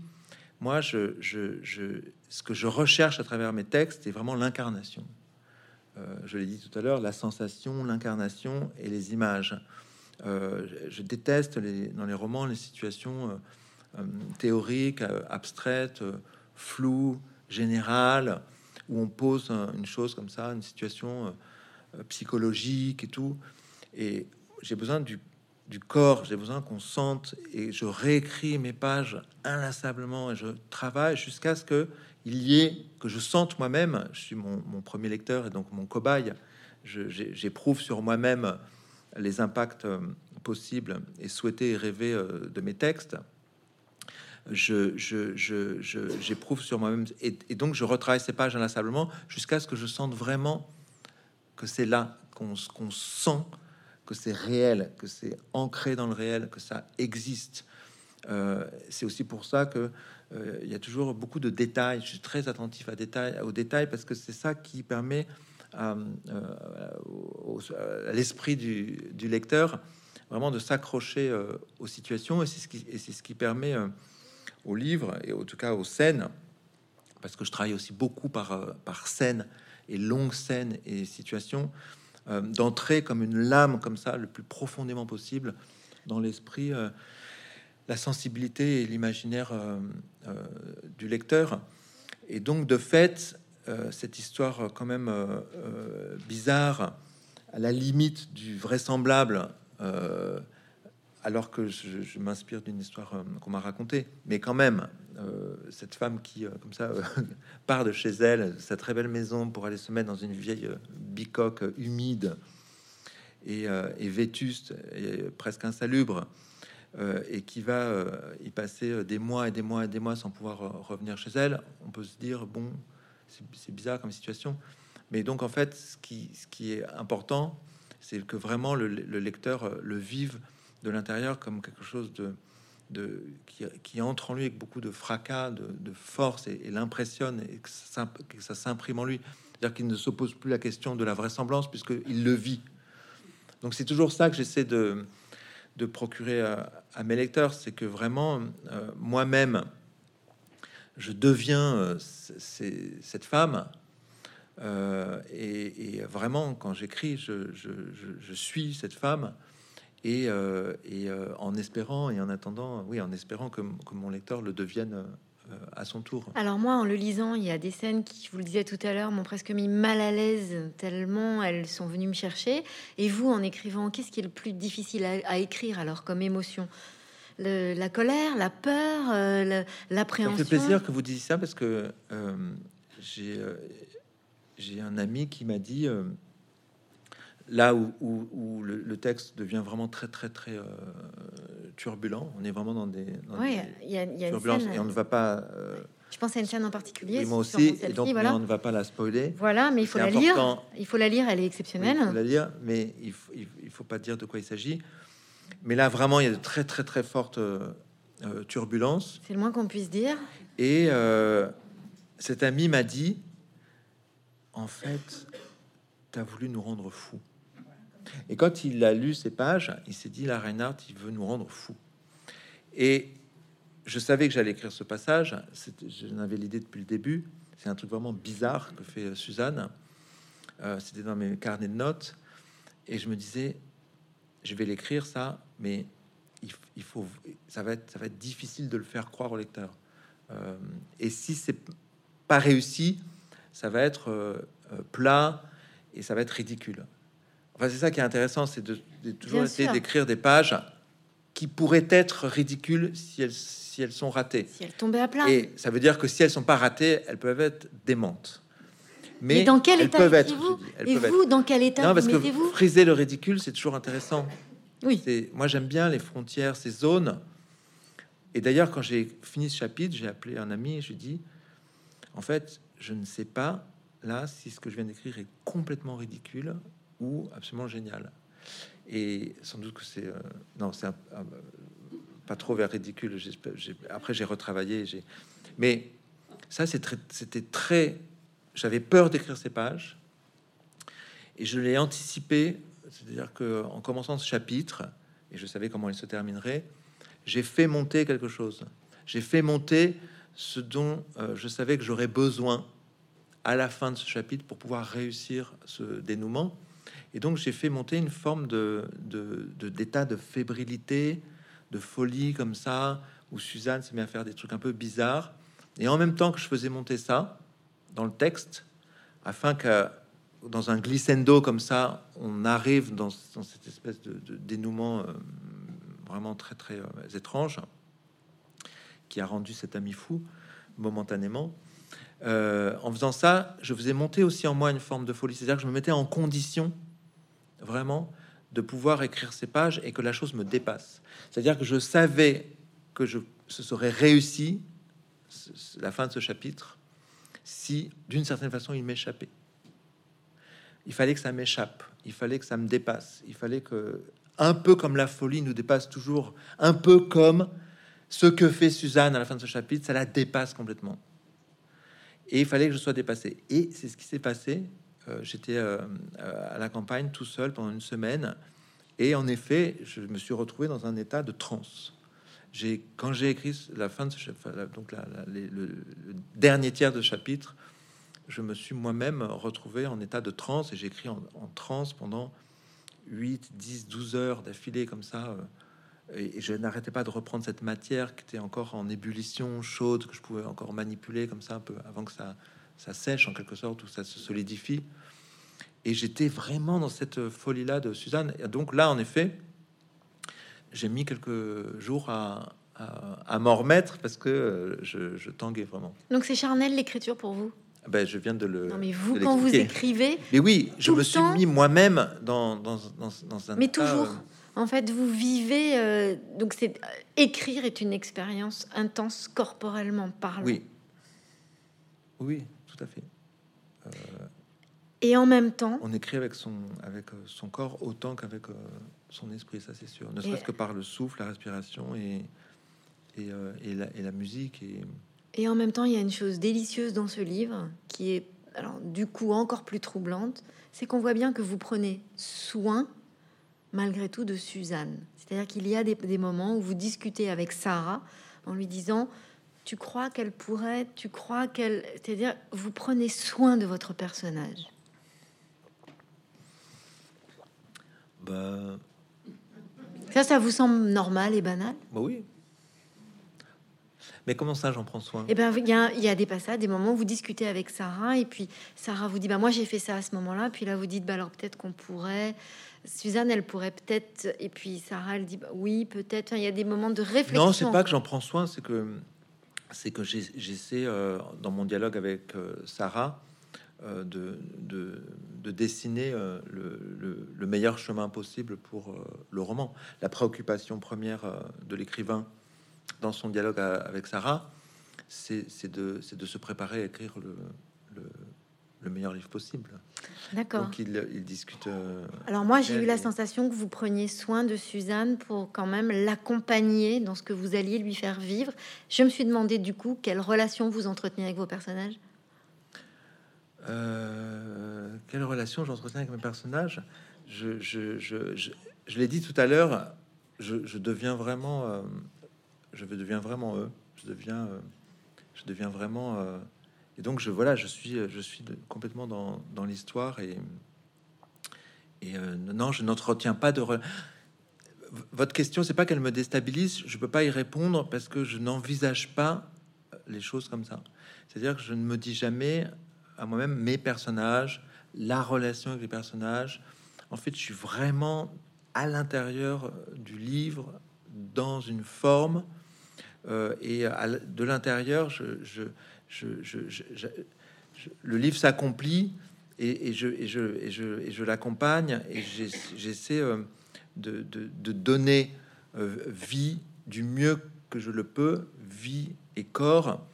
moi, je, ce que je recherche à travers mes textes, c'est vraiment l'incarnation. Euh, je l'ai dit tout à l'heure, la sensation, l'incarnation et les images. je déteste les, dans les romans les situations théoriques, abstraites, floues, générales où on pose une chose comme ça, une situation euh, psychologique et tout. Et j'ai besoin du, corps, j'ai besoin qu'on sente et je réécris mes pages inlassablement et je travaille jusqu'à ce que il y ait que je sente moi-même. Je suis mon, premier lecteur et donc mon cobaye. J'éprouve sur moi-même les impacts euh, possibles et souhaités et rêvés euh, de mes textes je, j'éprouve sur moi-même. Et, donc, je retravaille ces pages inlassablement jusqu'à ce que je sente vraiment que c'est là qu'on sent que c'est réel, que c'est ancré dans le réel, que ça existe. Euh, c'est aussi pour ça que euh, il y a toujours beaucoup de détails. Je suis très attentif à, détails, aux détails parce que c'est ça qui permet à, euh, l'esprit du, lecteur vraiment de s'accrocher aux situations et c'est ce qui, et ce qui permet au livre et en tout cas aux scènes, parce que je travaille aussi beaucoup par, euh, par scène et longues scènes et situations, euh, d'entrer comme une lame comme ça, le plus profondément possible dans l'esprit, euh, la sensibilité et l'imaginaire du lecteur. Et donc, de fait, cette histoire quand même bizarre, à la limite du vraisemblable, alors que je, m'inspire d'une histoire qu'on m'a racontée. Mais quand même, cette femme qui, comme ça, part de chez elle, sa très belle maison, pour aller se mettre dans une vieille bicoque humide et, vétuste et presque insalubre, euh, et qui va euh, y passer euh, des mois et des mois et des mois sans pouvoir revenir chez elle, on peut se dire bon, c'est bizarre comme situation. Mais donc en fait, ce qui est important, c'est que vraiment le, lecteur le vive de l'intérieur comme quelque chose de, qui, entre en lui avec beaucoup de fracas, de, force et, l'impressionne et que ça, s'imprime en lui. C'est-à-dire qu'il ne s'oppose plus la question de la vraisemblance puisqu'il le vit. Donc c'est toujours ça que j'essaie de, de procurer à, mes lecteurs, c'est que vraiment, euh, moi-même, je deviens euh, cette femme. Euh, et, vraiment, quand j'écris, je, suis cette femme. Et, et en espérant et en attendant, oui, en espérant que, que mon lecteur le devienne à son tour. Alors moi, en le lisant, il y a des scènes qui, je vous le disais tout à l'heure, m'ont presque mis mal à l'aise tellement elles sont venues me chercher. Et vous, en écrivant, qu'est-ce qui est le plus difficile à, écrire alors comme émotion? La colère, la peur, euh, l'appréhension? Ça fait plaisir que vous disiez ça parce que euh, j'ai euh, j'ai un ami qui m'a dit là où, le, texte devient vraiment très très très turbulent. On est vraiment dans des, il y a, turbulences et on ne va pas. Euh, je pense à une scène en particulier. moi aussi, et donc on ne va pas la spoiler. Voilà, mais il faut la lire. Il faut la lire, elle est exceptionnelle. il faut la lire, mais il faut, il faut pas dire de quoi il s'agit. Mais là, vraiment, il y a de très très très fortes euh, euh, turbulences. C'est le moins qu'on puisse dire. Et cet ami m'a dit, en fait, tu as voulu nous rendre fous. Et quand il a lu ces pages, il s'est dit, la Reinhardt, il veut nous rendre fous. Et je savais que j'allais écrire ce passage, j'en avais l'idée depuis le début. C'est un truc vraiment bizarre que fait Suzanne. Euh, c'était dans mes carnets de notes. Et je me disais, je vais l'écrire ça, mais il, faut, ça va, être, difficile de le faire croire au lecteur. Euh, et si c'est pas réussi, ça va être euh, plat et ça va être ridicule. Enfin, c'est ça qui est intéressant, c'est de, toujours essayer d'écrire des pages qui pourraient être ridicules si elles, si elles sont ratées. Si elles tombaient à plat. Et ça veut dire que si elles sont pas ratées, elles peuvent être démentes. Mais, dans quel état peuvent être vous Et vous, dans quel état non, parce que friser le ridicule, c'est toujours intéressant. Oui. Moi, j'aime bien les frontières, ces zones. Et d'ailleurs, quand j'ai fini ce chapitre, j'ai appelé un ami et je lui dis, en fait, je ne sais pas là si ce que je viens d'écrire est complètement ridicule ou absolument génial. Et sans doute que c'est euh, non, c'est pas trop vers ridicule. Après, j'ai retravaillé, j'ai mais ça, c'était très. J'avais peur d'écrire ces pages et je l'ai anticipé, c'est-à-dire que en commençant ce chapitre, et je savais comment il se terminerait, j'ai fait monter quelque chose. J'ai fait monter ce dont euh, je savais que j'aurais besoin à la fin de ce chapitre pour pouvoir réussir ce dénouement. Et donc j'ai fait monter une forme de, d'état de, fébrilité, de folie comme ça, où Suzanne s'est mis à faire des trucs un peu bizarres. Et en même temps que je faisais monter ça dans le texte, afin que dans un glissando comme ça, on arrive dans, cette espèce de, dénouement euh, vraiment très très euh, étrange, qui a rendu cet ami fou momentanément. Euh, en faisant ça, je faisais monter aussi en moi une forme de folie, c'est-à-dire que je me mettais en condition vraiment de pouvoir écrire ces pages et que la chose me dépasse. C'est-à-dire que je savais que je, ce serait réussi, la fin de ce chapitre, si d'une certaine façon il m'échappait. Il fallait que ça m'échappe, il fallait que ça me dépasse, il fallait que, un peu comme la folie nous dépasse toujours, un peu comme ce que fait Suzanne à la fin de ce chapitre, ça la dépasse complètement. Et il fallait que je sois dépassé. Et c'est ce qui s'est passé j'étais euh, euh, à la campagne tout seul pendant une semaine. Et en effet, je me suis retrouvé dans un état de transe. J'ai, quand j'ai écrit la fin de ce donc le, dernier tiers de chapitre, je me suis moi-même retrouvé en état de transe et j'ai écrit en, en, transe pendant 8, 10, 12 heures d'affilée comme ça. et, je n'arrêtais pas de reprendre cette matière qui était encore en ébullition chaude, que je pouvais encore manipuler comme ça un peu avant que ça, ça sèche en quelque sorte, ou ça se solidifie. Et j'étais vraiment dans cette folie-là de Suzanne. Et donc là, en effet, j'ai mis quelques jours à, à, m'en remettre parce que je, je tanguais vraiment. Donc c'est charnel l'écriture pour vous? Ben, je viens de le. Non, mais vous, quand vous écrivez. Mais oui, je me suis mis moi-même dans, dans, dans, dans, un. Mais toujours. Euh, en fait, vous vivez. Euh, donc, c'est écrire est une expérience intense corporellement parlant. Oui. Oui, tout à fait. Euh, et en même temps. On écrit avec son, avec son corps autant qu'avec son esprit, ça c'est sûr. Ne serait-ce que par le souffle, la respiration et, et, et, la, et la musique. Et, et en même temps, il y a une chose délicieuse dans ce livre qui est, alors, du coup, encore plus troublante, c'est qu'on voit bien que vous prenez soin, malgré tout, de Suzanne. C'est-à-dire qu'il y a des, moments où vous discutez avec Sarah en lui disant Tu crois qu'elle pourrait, tu crois qu'elle. C'est-à-dire, vous prenez soin de votre personnage. Bah... Ça, ça vous semble normal et banal? Bah oui, mais comment ça, j'en prends soin? Eh ben, il y a, y a, des passages, des moments où vous discutez avec Sarah, et puis Sarah vous dit, bah moi j'ai fait ça à ce moment-là, puis là vous dites, bah alors peut-être qu'on pourrait. Suzanne, elle pourrait peut-être, et puis Sarah, elle dit, bah, oui, peut-être. il y a des moments de réflexion. Non, c'est pas que j'en prends soin, c'est que c'est que j'essaie euh, dans mon dialogue avec euh, Sarah euh, de, de, de, dessiner le, le, meilleur chemin possible pour le roman. La préoccupation première de l'écrivain dans son dialogue avec Sarah, c'est de, de, se préparer à écrire le, le, meilleur livre possible. D'accord. Donc il, il discute. Euh, Alors moi j'ai eu la sensation que vous preniez soin de Suzanne pour quand même l'accompagner dans ce que vous alliez lui faire vivre. Je me suis demandé du coup quelle relation vous entreteniez avec vos personnages? Euh, quelle relation j'entretiens avec mes personnages? Je, je, je, je l'ai dit tout à l'heure, je, deviens vraiment euh, je deviens vraiment eux. Je deviens, euh, je deviens vraiment. Et donc, je, voilà, je suis, je suis complètement dans, dans l'histoire et, et euh, non, je n'entretiens pas de. Votre question, c'est pas qu'elle me déstabilise, je peux pas y répondre parce que je n'envisage pas les choses comme ça. C'est-à-dire que je ne me dis jamais à moi-même mes personnages, la relation avec les personnages. En fait, je suis vraiment à l'intérieur du livre, dans une forme euh, et de l'intérieur, le livre s'accomplit et, je, l'accompagne et j'essaie euh, de, donner euh, vie du mieux que je le peux, vie et corps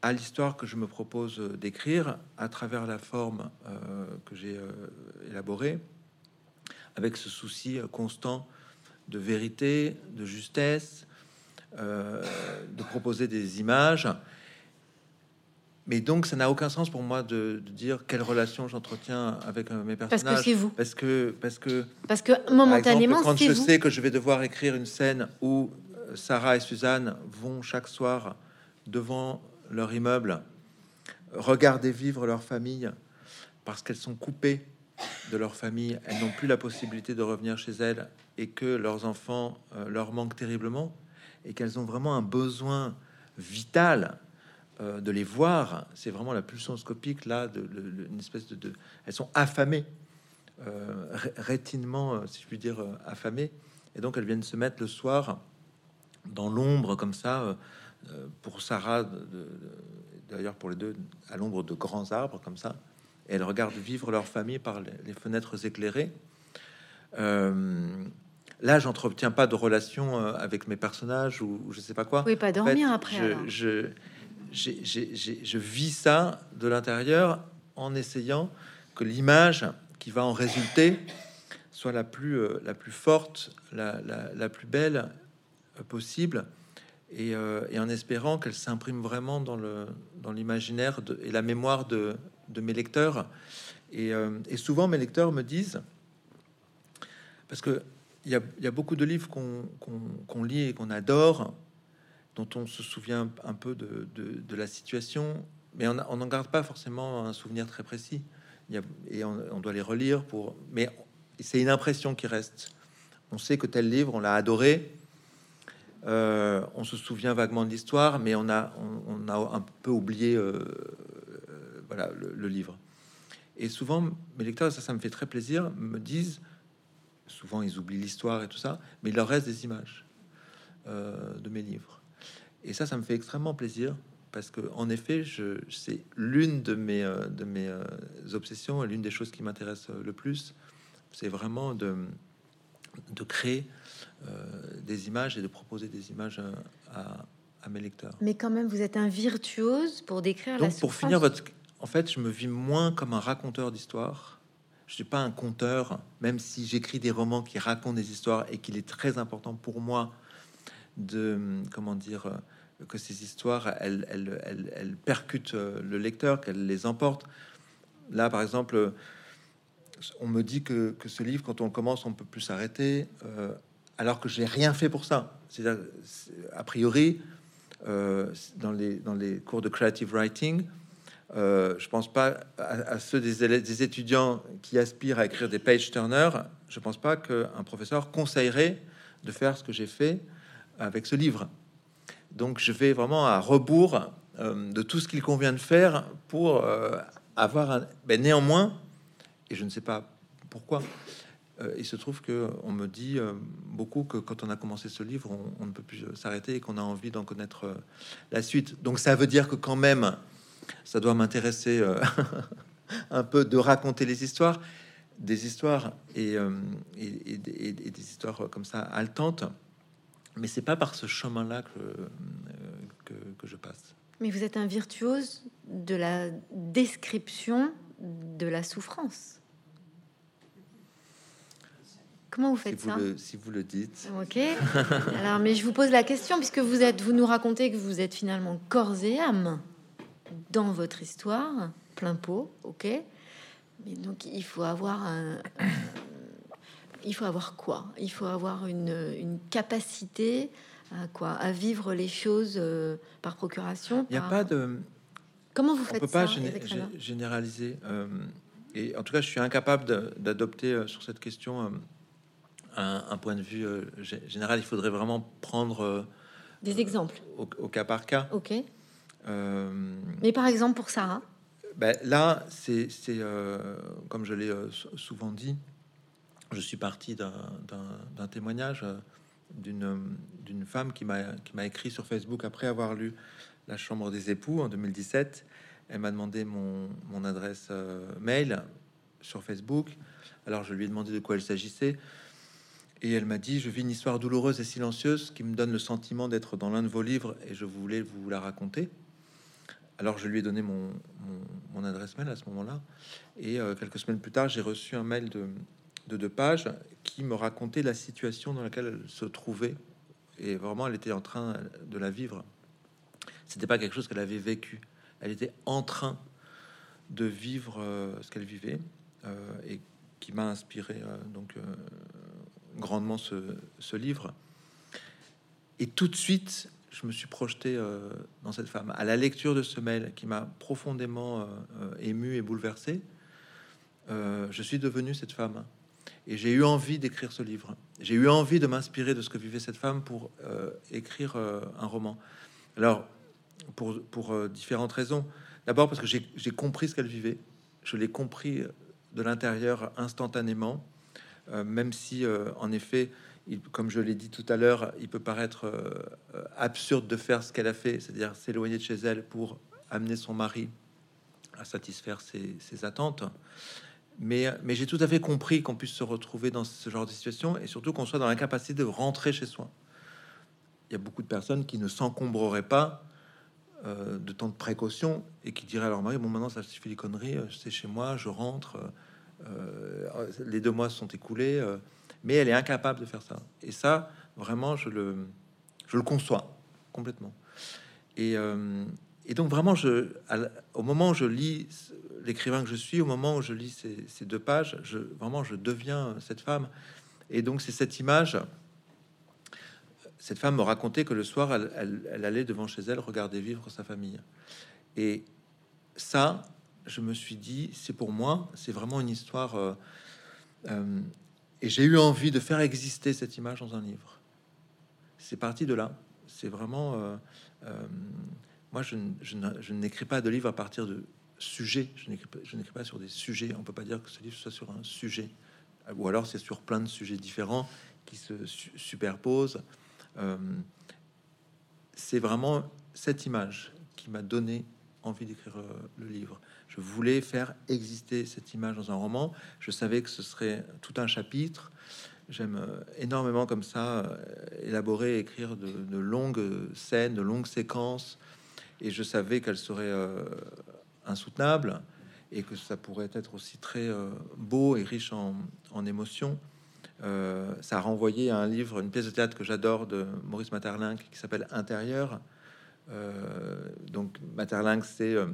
à l'histoire que je me propose d'écrire à travers la forme que j'ai élaborée, avec ce souci constant de vérité, de justesse, euh, de proposer des images. Mais donc, ça n'a aucun sens pour moi de, dire quelle relation j'entretiens avec euh, mes personnages. Parce que c'est vous. Parce que, parce que, parce que momentanément, quand je sais que je vais devoir écrire une scène où euh, Sarah et Suzanne vont chaque soir devant leur immeuble regarder vivre leur famille parce qu'elles sont coupées de leur famille, elles n'ont plus la possibilité de revenir chez elles et que leurs enfants leur manquent terriblement et qu'elles ont vraiment un besoin vital euh, de les voir. C'est vraiment la pulsion scopique là, de, une espèce de, elles sont affamées, euh, rétinement, euh, si je puis dire, affamées, et donc elles viennent se mettre le soir dans l'ombre comme ça. pour Sarah, d'ailleurs pour les deux, à l'ombre de grands arbres comme ça. Et elles regardent vivre leur famille par les, les fenêtres éclairées. Là, j'entretiens pas de relation avec mes personnages ou, je sais pas quoi. Oui, pas dormir après. Je, je, vis ça de l'intérieur en essayant que l'image qui va en résulter soit la plus, euh, forte, la, plus belle euh, possible, et, et, en espérant qu'elle s'imprime vraiment dans l'imaginaire et la mémoire de, mes lecteurs. Et, souvent, mes lecteurs me disent, parce que il y, a, beaucoup de livres qu'on lit et qu'on adore, dont on se souvient un peu de, la situation, mais on n'en garde pas forcément un souvenir très précis. et on, doit les relire pour. Mais c'est une impression qui reste. On sait que tel livre, on l'a adoré. Euh, on se souvient vaguement de l'histoire, mais on a, un peu oublié euh, euh, voilà, le, livre. Et souvent, mes lecteurs, ça, ça me fait très plaisir, me disent souvent ils oublient l'histoire et tout ça, mais il leur reste des images de mes livres. Et ça, ça me fait extrêmement plaisir parce que, en effet, je, c'est l'une de mes, euh, de mes euh, obsessions et l'une des choses qui m'intéresse le plus, c'est vraiment de, de créer des images et de proposer des images à, à, mes lecteurs. Mais quand même, vous êtes un virtuose pour décrire Donc, pour finir votre... En fait, je me vis moins comme un raconteur d'histoire je suis pas un conteur, même si j'écris des romans qui racontent des histoires et qu'il est très important pour moi de, comment dire, euh, que ces histoires, elles, elles, percutent euh, le lecteur, qu'elles les emportent. Là, par exemple, on me dit que, ce livre, quand on commence, on peut plus s'arrêter, euh, alors que j'ai rien fait pour ça. C'est-à-dire, a priori, dans, les, dans les cours de creative writing, euh, je pense pas à, ceux des, des, étudiants qui aspirent à écrire des page turners. Je pense pas qu'un professeur conseillerait de faire ce que j'ai fait avec ce livre. Donc, je vais vraiment à rebours euh, de tout ce qu'il convient de faire pour euh, avoir un. Ben, néanmoins, et je ne sais pas pourquoi, il se trouve que on me dit beaucoup que quand on a commencé ce livre, on, ne peut plus s'arrêter et qu'on a envie d'en connaître la suite. Donc, ça veut dire que quand même ça doit m'intéresser euh, un peu de raconter les histoires, des histoires et, euh, des histoires comme ça haletantes. Mais c'est pas par ce chemin-là que, euh, que, je passe. Mais vous êtes un virtuose de la description de la souffrance. Comment vous faites ça Si vous le dites. Ok. Alors, mais je vous pose la question puisque vous êtes, vous nous racontez que vous êtes finalement corps et âme dans votre histoire, plein pot, ok. Mais donc il faut avoir un, il faut avoir quoi? Il faut avoir une, capacité à quoi? À vivre les choses euh, par procuration. Il n'y a pas de. Comment vous faites On peut pas généraliser. Euh, et en tout cas, je suis incapable d'adopter euh, sur cette question un, point de vue général. Il faudrait vraiment prendre des exemples au, au, cas par cas. Ok. Euh, Mais par exemple pour Sarah? ben Là, c'est euh, comme je l'ai euh, souvent dit, je suis parti d'un témoignage d'une femme qui m'a écrit sur Facebook après avoir lu La Chambre des époux en 2017. Elle m'a demandé mon, adresse mail sur Facebook. Alors je lui ai demandé de quoi il s'agissait. Et elle m'a dit, je vis une histoire douloureuse et silencieuse qui me donne le sentiment d'être dans l'un de vos livres et je voulais vous la raconter. Alors je lui ai donné mon, adresse mail à ce moment-là. Et euh, quelques semaines plus tard, j'ai reçu un mail de, deux pages qui me racontait la situation dans laquelle elle se trouvait. Et vraiment, elle était en train de la vivre. C'était pas quelque chose qu'elle avait vécu. Elle était en train de vivre euh, ce qu'elle vivait euh, et qui m'a inspiré donc grandement ce, ce livre. Et tout de suite, je me suis projeté euh, dans cette femme. À la lecture de ce mail qui m'a profondément euh, euh, ému et bouleversé, je suis devenu cette femme. Et j'ai eu envie d'écrire ce livre. J'ai eu envie de m'inspirer de ce que vivait cette femme pour écrire un roman. Alors, pour, pour différentes raisons. D'abord parce que j'ai compris ce qu'elle vivait. Je l'ai compris de l'intérieur instantanément, même si, en effet, comme je l'ai dit tout à l'heure, il peut paraître euh, absurde de faire ce qu'elle a fait, c'est-à-dire s'éloigner de chez elle pour amener son mari à satisfaire ses, attentes. Mais, mais j'ai tout à fait compris qu'on puisse se retrouver dans ce genre de situation et surtout qu'on soit dans l'incapacité de rentrer chez soi. Il y a beaucoup de personnes qui ne s'encombreraient pas euh, de tant de précautions et qui diraient à leur mari Bon, maintenant ça suffit les conneries, euh, c'est chez moi, je rentre, les deux mois sont écoulés mais elle est incapable de faire ça. Et ça, vraiment, je le, je le conçois complètement. Et, euh, donc, vraiment, au moment où je lis l'écrivain que je suis, au moment où je lis ces, deux pages, je, vraiment, je deviens cette femme. Et donc, c'est cette image. Cette femme me racontait que le soir, elle, allait devant chez elle regarder vivre sa famille. Et ça, je me suis dit, c'est pour moi, c'est vraiment une histoire. Euh, euh, et j'ai eu envie de faire exister cette image dans un livre. C'est parti de là. C'est vraiment... Euh, moi, je, je n'écris pas de livre à partir de sujets. Je n'écris pas, sur des sujets. On peut pas dire que ce livre soit sur un sujet. ou alors c'est sur plein de sujets différents qui se superposent. Euh, c'est vraiment cette image qui m'a donné envie d'écrire euh, le livre. Je voulais faire exister cette image dans un roman. Je savais que ce serait tout un chapitre. J'aime euh, énormément comme ça élaborer, écrire de, longues scènes, de longues séquences. Et je savais qu'elles seraient insoutenables et que ça pourrait être aussi très beau et riche en, émotions. Euh, ça a renvoyé à un livre, une pièce de théâtre que j'adore de Maurice Maeterlinck qui s'appelle Intérieur. Euh, donc Maeterlinck, c'est euh,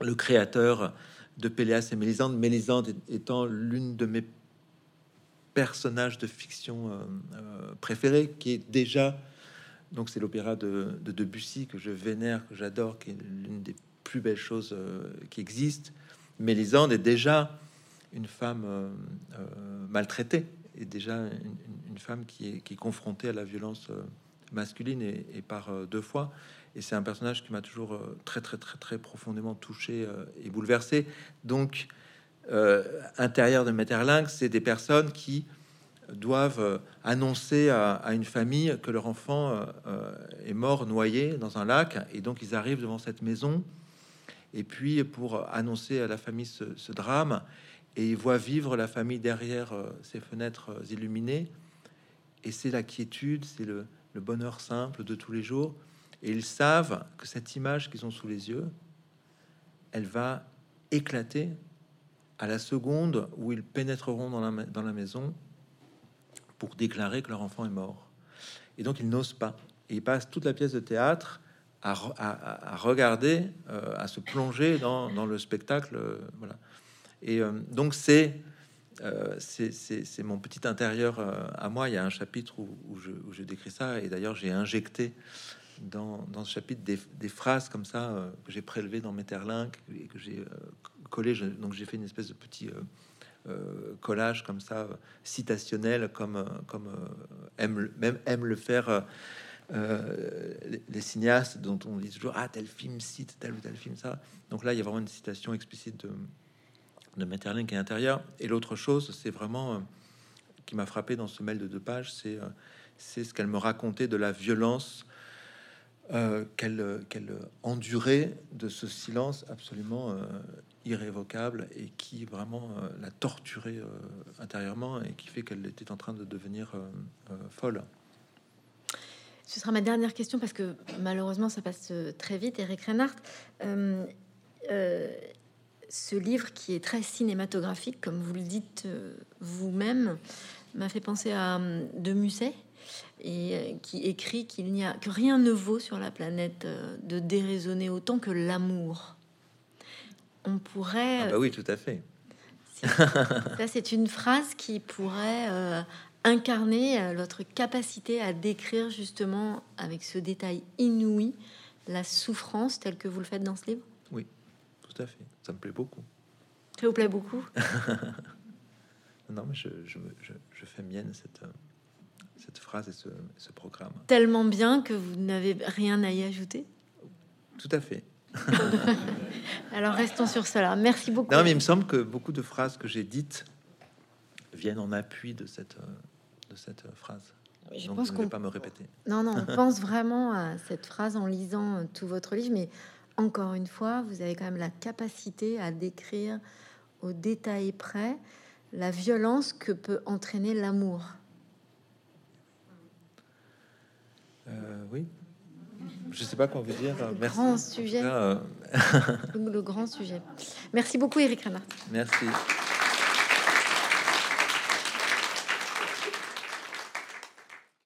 le créateur de Péléas et Mélisande. Mélisande étant l'une de mes personnages de fiction préférés, qui est déjà donc c'est l'opéra de, de, Debussy que je vénère, que j'adore, qui est l'une des plus belles choses qui existent. Mélisande est déjà une femme maltraitée est déjà une, femme qui est, confrontée à la violence euh, masculine et, par euh, deux fois. Et c'est un personnage qui m'a toujours euh, très, très, très, très profondément touché et bouleversé. Donc, intérieur de Metterling, c'est des personnes qui doivent annoncer à, une famille que leur enfant est mort noyé dans un lac. Et donc, ils arrivent devant cette maison. Et puis, pour annoncer à la famille ce, drame, et ils voient vivre la famille derrière euh, ces fenêtres euh, illuminées. Et c'est la quiétude, c'est le, bonheur simple de tous les jours. Et ils savent que cette image qu'ils ont sous les yeux, elle va éclater à la seconde où ils pénétreront dans la, dans la maison pour déclarer que leur enfant est mort. Et donc ils n'osent pas. Et ils passent toute la pièce de théâtre à, regarder, euh, à se plonger dans, le spectacle. voilà. Et euh, donc euh, c'est c'est mon petit intérieur euh, à moi. Il y a un chapitre où, je, décris ça, et d'ailleurs j'ai injecté dans, dans, ce chapitre des, phrases comme ça que j'ai prélevées dans mes et que j'ai collé. donc j'ai fait une espèce de petit collage comme ça, citationnel, comme, comme aime, même aime le faire les, les, cinéastes dont on dit toujours Ah, tel film cite tel ou tel film, ça. Donc là, il y a vraiment une citation explicite de, de Metterlink et intérieur. Et l'autre chose, c'est vraiment euh, qui m'a frappé dans ce mail de deux pages, c'est euh, c'est ce qu'elle me racontait de la violence euh, qu'elle qu'elle endurait de ce silence absolument irrévocable et qui vraiment la torturait intérieurement et qui fait qu'elle était en train de devenir folle. Ce sera ma dernière question parce que malheureusement ça passe très vite. Eric Reinhardt, ce livre qui est très cinématographique, comme vous le dites euh, vous-même, m'a fait penser à euh, de Musset et euh, qui écrit qu'il n'y a que rien ne vaut sur la planète de déraisonner autant que l'amour. On pourrait. Ah bah oui, tout à fait. Ça, c'est une phrase qui pourrait incarner notre capacité à décrire justement avec ce détail inouï la souffrance telle que vous le faites dans ce livre? Oui, tout à fait ça me plaît beaucoup. Ça vous plaît beaucoup? Non, mais je, je, je, fais mienne cette, cette phrase et ce, ce, programme. Tellement bien que vous n'avez rien à y ajouter? Tout à fait. Alors restons sur cela. Merci beaucoup. Non, mais il me semble que beaucoup de phrases que j'ai dites viennent en appui de cette, de cette phrase. Je Donc, pense je ne vais pas me répéter. Non, non, on pense vraiment à cette phrase en lisant tout votre livre, mais encore une fois, vous avez quand même la capacité à décrire au détail près la violence que peut entraîner l'amour. Euh, oui. Je sais pas quoi vous dire. Le grand sujet. Euh, le grand sujet. Merci beaucoup, Eric Renard. Merci.